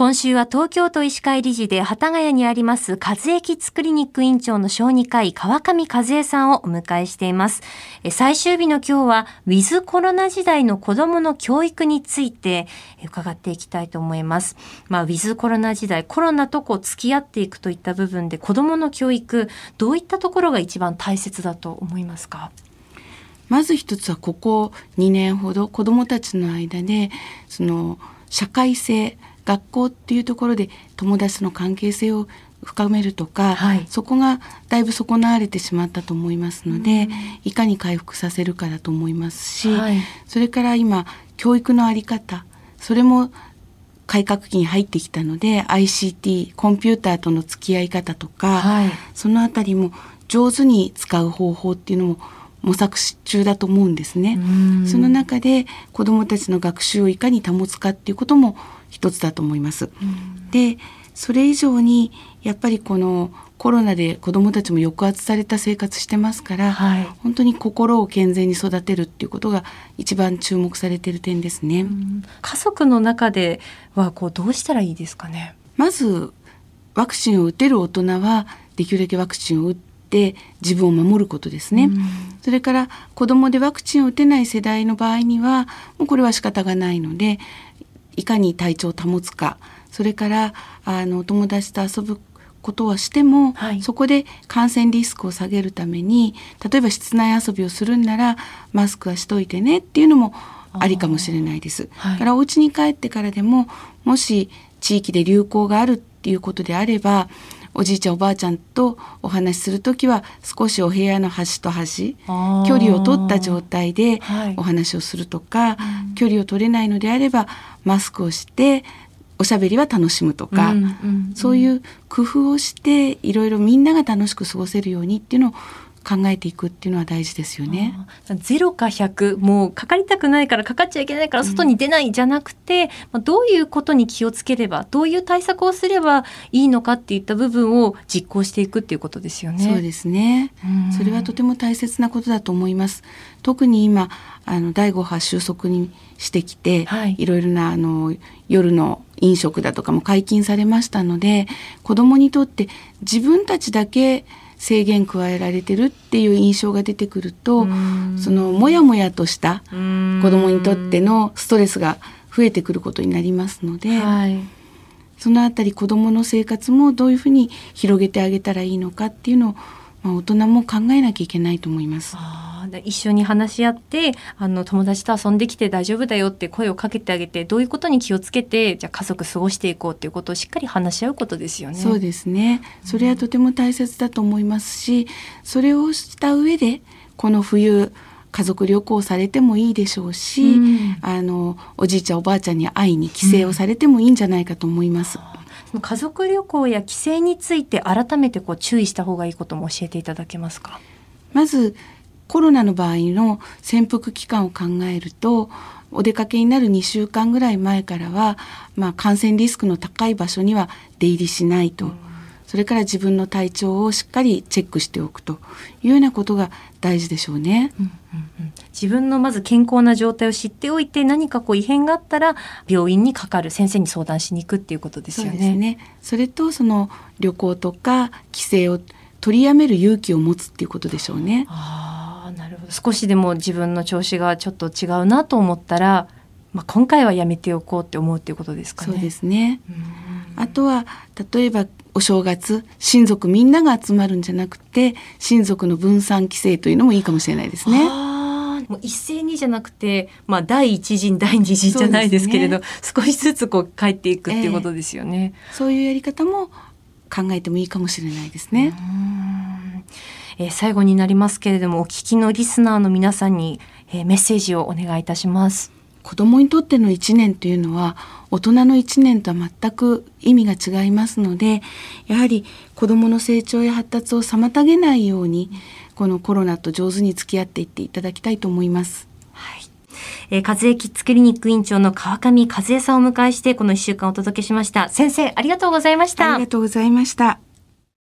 今週は東京都医師会理事で幡ヶ谷にあります和江キッズクリニック院長の小児科医川上和恵さんをお迎えしています。最終日の今日はウィズコロナ時代の子供の教育について伺っていきたいと思います。まあウィズコロナ時代、コロナとこう付き合っていくといった部分で子供の教育、どういったところが一番大切だと思いますか？まず一つはここ2年ほど子どもたちの間でその社会性学校っていうところで友達の関係性を深めるとか、はい、そこがだいぶ損なわれてしまったと思いますので、いかに回復させるかだと思いますし、はい、それから今教育の在り方それも改革期に入ってきたので ICT コンピューターとの付き合い方とか、はい、そのあたりも上手に使う方法っていうのも模索中だと思うんですね。その中で子どもたちの学習をいかに保つかっていうことも一つだと思います。でそれ以上にやっぱりこのコロナで子どもたちも抑圧された生活してますから、はい、本当に心を健全に育てるっていうことが一番注目されている点ですね。家族の中ではこうどうしたらいいですかね？まずワクチンを打てる大人はできるだけワクチンを打って自分を守ることですね。それから子どもでワクチンを打てない世代の場合にはもうこれは仕方がないのでいかに体調を保つか。それからあの友達と遊ぶことはしても、はい、そこで感染リスクを下げるために例えば室内遊びをするんならマスクはしといてねっていうのもありかもしれないです。はい、からお家に帰ってからでももし地域で流行があるっていうことであればおじいちゃんおばあちゃんとお話しする時は少しお部屋の端と端距離を取った状態でお話をするとか、はい、距離を取れないのであればマスクをしておしゃべりは楽しむとか、うんうんうん、そういう工夫をしていろいろみんなが楽しく過ごせるようにっていうのを考えていくっていうのは大事ですよね。ゼロか100もうかかりたくないからかかっちゃいけないから外に出ないじゃなくて、うん、どういうことに気をつければどういう対策をすればいいのかっていった部分を実行していくっていうことですよね。そうですね。それはとても大切なことだと思います。特に今あの第5波収束にしてきて、はい、いろいろなあの夜の飲食だとかも解禁されましたので子どもにとって自分たちだけ制限加えられてるっていう印象が出てくるとそのモヤモヤとした子どもにとってのストレスが増えてくることになりますので、はい、そのあたり子どもの生活もどういうふうに広げてあげたらいいのかっていうのを、まあ、大人も考えなきゃいけないと思います。一緒に話し合ってあの友達と遊んできて大丈夫だよって声をかけてあげてどういうことに気をつけてじゃあ家族過ごしていこうっていうことをしっかり話し合うことですよね。そうですね。それはとても大切だと思いますし、それをした上でこの冬家族旅行されてもいいでしょうし、うん、あのおじいちゃんおばあちゃんに会いに帰省をされてもいいんじゃないかと思います。う。ん、家族旅行や帰省について改めてこう注意した方がいいことも教えていただけますか？まずコロナの場合の潜伏期間を考えるとお出かけになる2週間ぐらい前からは、まあ、感染リスクの高い場所には出入りしないと、それから自分の体調をしっかりチェックしておくというようなことが大事でしょうね。うんうんうん、自分のまず健康な状態を知っておいて何かこう異変があったら病院にかかる先生に相談しに行くっていうことですよね。そねそれとその旅行とか帰省を取りやめる勇気を持つっていうことでしょうね。なるほど少しでも自分の調子がちょっと違うなと思ったら、まあ、今回はやめておこうって思うっていうことですかね。そうですねあとは例えばお正月親族みんなが集まるんじゃなくて親族の分散規制というのもいいかもしれないですね。もう一斉にじゃなくて、まあ、第一陣第二陣じゃないですけれど、ね、少しずつこう帰っていくっていうことですよね。えー、そういうやり方も考えてもいいかもしれないですね。えー、最後になりますけれどもお聞きのリスナーの皆さんに、えー、メッセージをお願いいたします。子供にとっての1年というのは大人の1年とは全く意味が違いますのでやはり子供の成長や発達を妨げないようにこのコロナと上手に付き合っていっていただきたいと思います。はい。えー、和江キッズクリニック院長の川上和江さんを迎えしてこの1週間お届けしました。先生ありがとうございました。ありがとうございました